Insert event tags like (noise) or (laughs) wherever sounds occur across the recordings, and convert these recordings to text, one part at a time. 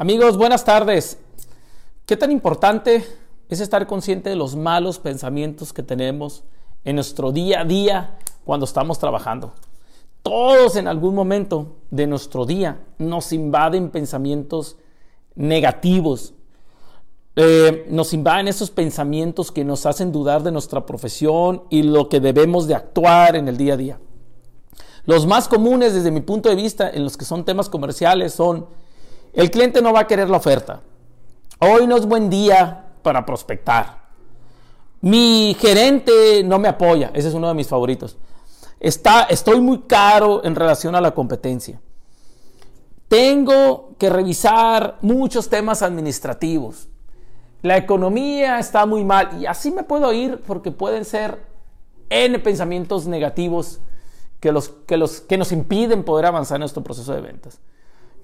Amigos, buenas tardes. ¿Qué tan importante es estar consciente de los malos pensamientos que tenemos en nuestro día a día cuando estamos trabajando? Todos en algún momento de nuestro día nos invaden pensamientos negativos. Eh, nos invaden esos pensamientos que nos hacen dudar de nuestra profesión y lo que debemos de actuar en el día a día. Los más comunes desde mi punto de vista en los que son temas comerciales son el cliente no va a querer la oferta. Hoy no es buen día para prospectar. Mi gerente no me apoya. Ese es uno de mis favoritos. Está, estoy muy caro en relación a la competencia. Tengo que revisar muchos temas administrativos. La economía está muy mal. Y así me puedo ir porque pueden ser N pensamientos negativos que, los, que, los, que nos impiden poder avanzar en nuestro proceso de ventas.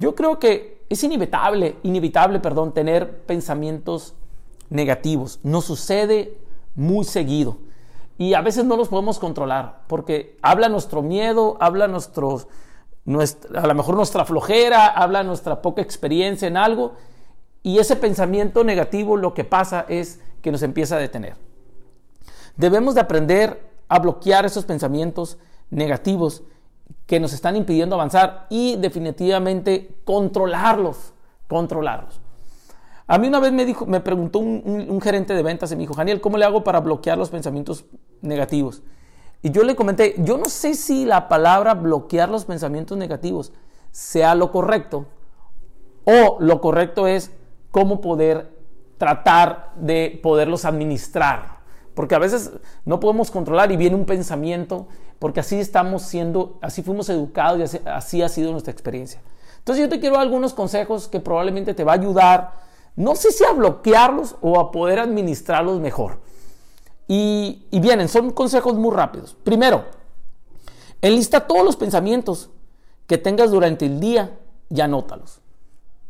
Yo creo que es inevitable, inevitable, perdón, tener pensamientos negativos. Nos sucede muy seguido y a veces no los podemos controlar porque habla nuestro miedo, habla nuestros, a lo mejor nuestra flojera, habla nuestra poca experiencia en algo y ese pensamiento negativo lo que pasa es que nos empieza a detener. Debemos de aprender a bloquear esos pensamientos negativos que nos están impidiendo avanzar y definitivamente controlarlos, controlarlos. A mí una vez me, dijo, me preguntó un, gerente de ventas y me dijo, Daniel, ¿cómo le hago para bloquear los pensamientos negativos? Y yo le comenté, yo no sé si la palabra bloquear los pensamientos negativos sea lo correcto o lo correcto es cómo poder tratar de poderlos administrar. Porque a veces no podemos controlar y viene un pensamiento porque así estamos siendo, así fuimos educados y así, ha sido nuestra experiencia. Entonces yo te quiero algunos consejos que probablemente te va a ayudar, no sé si a bloquearlos o a poder administrarlos mejor. Y, y vienen, son consejos muy rápidos. Primero, enlista todos los pensamientos que tengas durante el día y anótalos.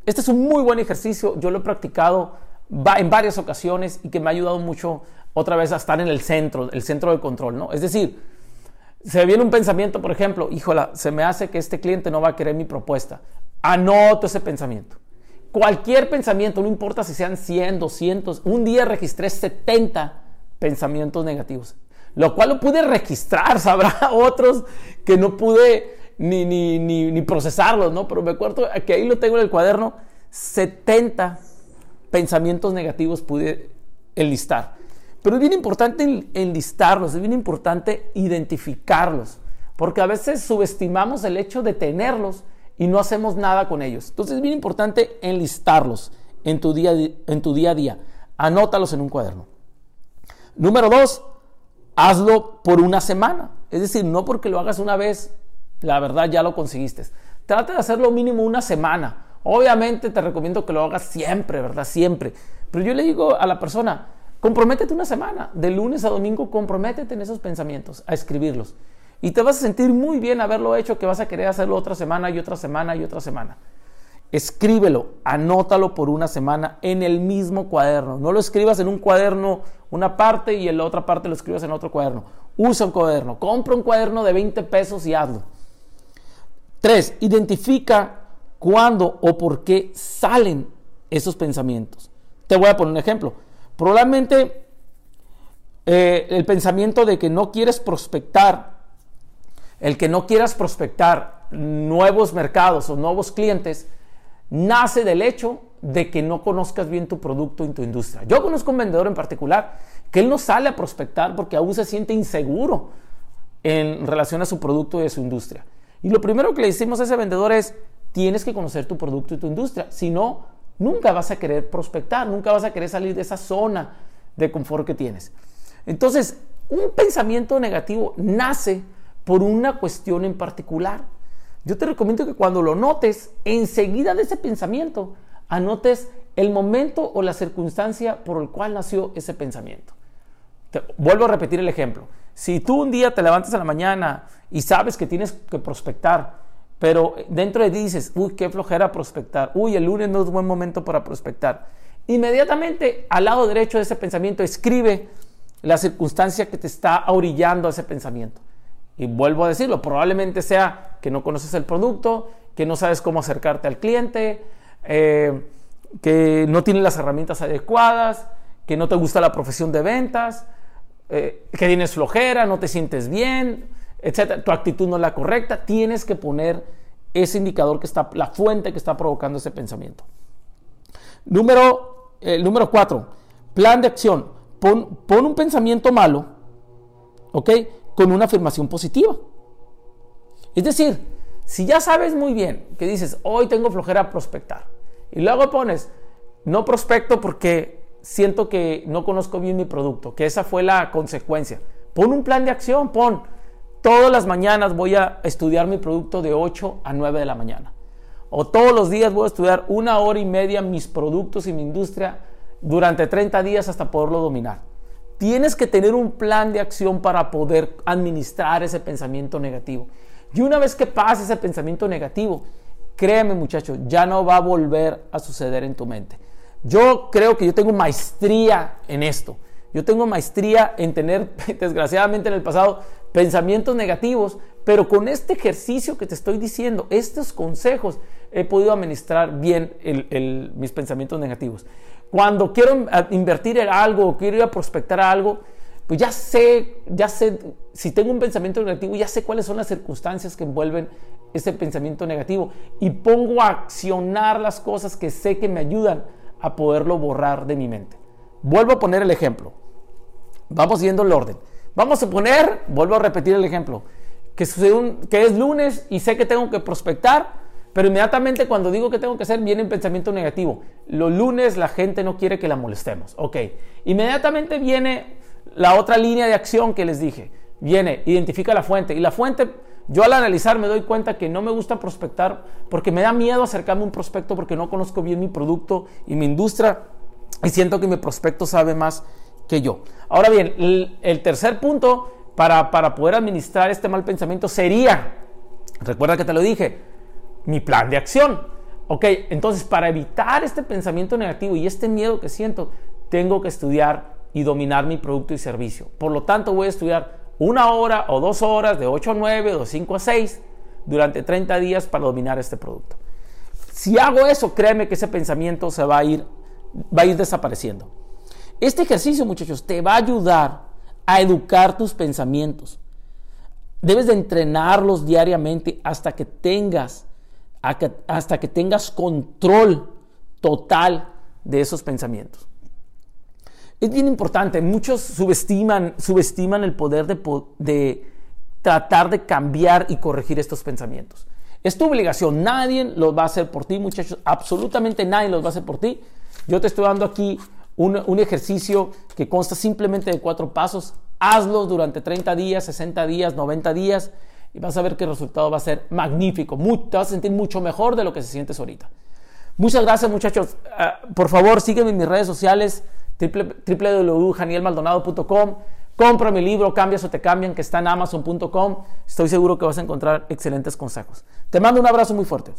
Este es un muy buen ejercicio, yo lo he practicado en varias ocasiones y que me ha ayudado mucho otra vez a estar en el centro, el centro de control, ¿no? Es decir, se viene un pensamiento, por ejemplo, híjola, se me hace que este cliente no va a querer mi propuesta. Anoto ese pensamiento. Cualquier pensamiento, no importa si sean 100, 200. Un día registré 70 pensamientos negativos, lo cual lo pude registrar. (laughs) Sabrá otros que no pude ni, ni, ni, ni procesarlos, ¿no? Pero me acuerdo que ahí lo tengo en el cuaderno. 70 pensamientos negativos pude enlistar. Pero es bien importante enlistarlos, es bien importante identificarlos, porque a veces subestimamos el hecho de tenerlos y no hacemos nada con ellos. Entonces es bien importante enlistarlos en tu día, en tu día a día. Anótalos en un cuaderno. Número dos, hazlo por una semana. Es decir, no porque lo hagas una vez, la verdad ya lo conseguiste. Trata de hacerlo mínimo una semana. Obviamente te recomiendo que lo hagas siempre, ¿verdad? Siempre. Pero yo le digo a la persona, Comprométete una semana, de lunes a domingo, comprométete en esos pensamientos, a escribirlos. Y te vas a sentir muy bien haberlo hecho, que vas a querer hacerlo otra semana y otra semana y otra semana. Escríbelo, anótalo por una semana en el mismo cuaderno. No lo escribas en un cuaderno una parte y en la otra parte lo escribas en otro cuaderno. Usa un cuaderno, compra un cuaderno de 20 pesos y hazlo. Tres, identifica cuándo o por qué salen esos pensamientos. Te voy a poner un ejemplo. Probablemente eh, el pensamiento de que no quieres prospectar, el que no quieras prospectar nuevos mercados o nuevos clientes, nace del hecho de que no conozcas bien tu producto y tu industria. Yo conozco un vendedor en particular que él no sale a prospectar porque aún se siente inseguro en relación a su producto y a su industria. Y lo primero que le decimos a ese vendedor es, tienes que conocer tu producto y tu industria, si no, nunca vas a querer prospectar, nunca vas a querer salir de esa zona de confort que tienes. Entonces, un pensamiento negativo nace por una cuestión en particular. Yo te recomiendo que cuando lo notes, enseguida de ese pensamiento, anotes el momento o la circunstancia por el cual nació ese pensamiento. Vuelvo a repetir el ejemplo. Si tú un día te levantas a la mañana y sabes que tienes que prospectar pero dentro de dices, uy, qué flojera prospectar, uy, el lunes no es buen momento para prospectar. Inmediatamente al lado derecho de ese pensamiento escribe la circunstancia que te está orillando a ese pensamiento. Y vuelvo a decirlo, probablemente sea que no conoces el producto, que no sabes cómo acercarte al cliente, eh, que no tienes las herramientas adecuadas, que no te gusta la profesión de ventas, eh, que tienes flojera, no te sientes bien, etcétera, tu actitud no es la correcta, tienes que poner ese indicador que está, la fuente que está provocando ese pensamiento. Número, eh, número cuatro, plan de acción. Pon, pon un pensamiento malo, ¿ok? Con una afirmación positiva. Es decir, si ya sabes muy bien que dices, hoy tengo flojera a prospectar, y luego pones, no prospecto porque siento que no conozco bien mi producto, que esa fue la consecuencia. Pon un plan de acción, pon, todas las mañanas voy a estudiar mi producto de 8 a 9 de la mañana. O todos los días voy a estudiar una hora y media mis productos y mi industria durante 30 días hasta poderlo dominar. Tienes que tener un plan de acción para poder administrar ese pensamiento negativo. Y una vez que pase ese pensamiento negativo, créeme muchachos, ya no va a volver a suceder en tu mente. Yo creo que yo tengo maestría en esto. Yo tengo maestría en tener, (laughs) desgraciadamente en el pasado, pensamientos negativos, pero con este ejercicio que te estoy diciendo, estos consejos, he podido administrar bien mis pensamientos negativos. Cuando quiero invertir en algo, quiero ir a prospectar algo, pues ya sé, ya sé, si tengo un pensamiento negativo, ya sé cuáles son las circunstancias que envuelven ese pensamiento negativo y pongo a accionar las cosas que sé que me ayudan a poderlo borrar de mi mente. Vuelvo a poner el ejemplo. Vamos siguiendo el orden. Vamos a poner, vuelvo a repetir el ejemplo, que, es lunes y sé que tengo que prospectar, pero inmediatamente cuando digo que tengo que hacer viene un pensamiento negativo. Los lunes la gente no quiere que la molestemos. Ok. Inmediatamente viene la otra línea de acción que les dije. Viene, identifica la fuente. Y la fuente, yo al analizar me doy cuenta que no me gusta prospectar porque me da miedo acercarme a un prospecto porque no conozco bien mi producto y mi industria y siento que mi prospecto sabe más que yo. Ahora bien, el, tercer punto para, para poder administrar este mal pensamiento sería, recuerda que te lo dije, mi plan de acción. Ok, entonces para evitar este pensamiento negativo y este miedo que siento, tengo que estudiar y dominar mi producto y servicio. Por lo tanto, voy a estudiar una hora o dos horas, de 8 a 9 o de 5 a 6, durante 30 días para dominar este producto. Si hago eso, créeme que ese pensamiento se va a ir, va a ir desapareciendo. Este ejercicio, muchachos, te va a ayudar a educar tus pensamientos. Debes de entrenarlos diariamente hasta que tengas, hasta que tengas control total de esos pensamientos. Es bien importante, muchos subestiman, subestiman el poder de, de tratar de cambiar y corregir estos pensamientos. Es tu obligación, nadie los va a hacer por ti, muchachos, absolutamente nadie los va a hacer por ti. Yo te estoy dando aquí un, ejercicio que consta simplemente de cuatro pasos. Hazlos durante 30 días, 60 días, 90 días y vas a ver que el resultado va a ser magnífico. te vas a sentir mucho mejor de lo que se sientes ahorita. Muchas gracias muchachos. Ah, por favor, sígueme en mis redes sociales www.janielmaldonado.com. Compra mi libro Cambias o te cambian que está en amazon.com. Estoy seguro que vas a encontrar excelentes consejos. Te mando un abrazo muy fuerte.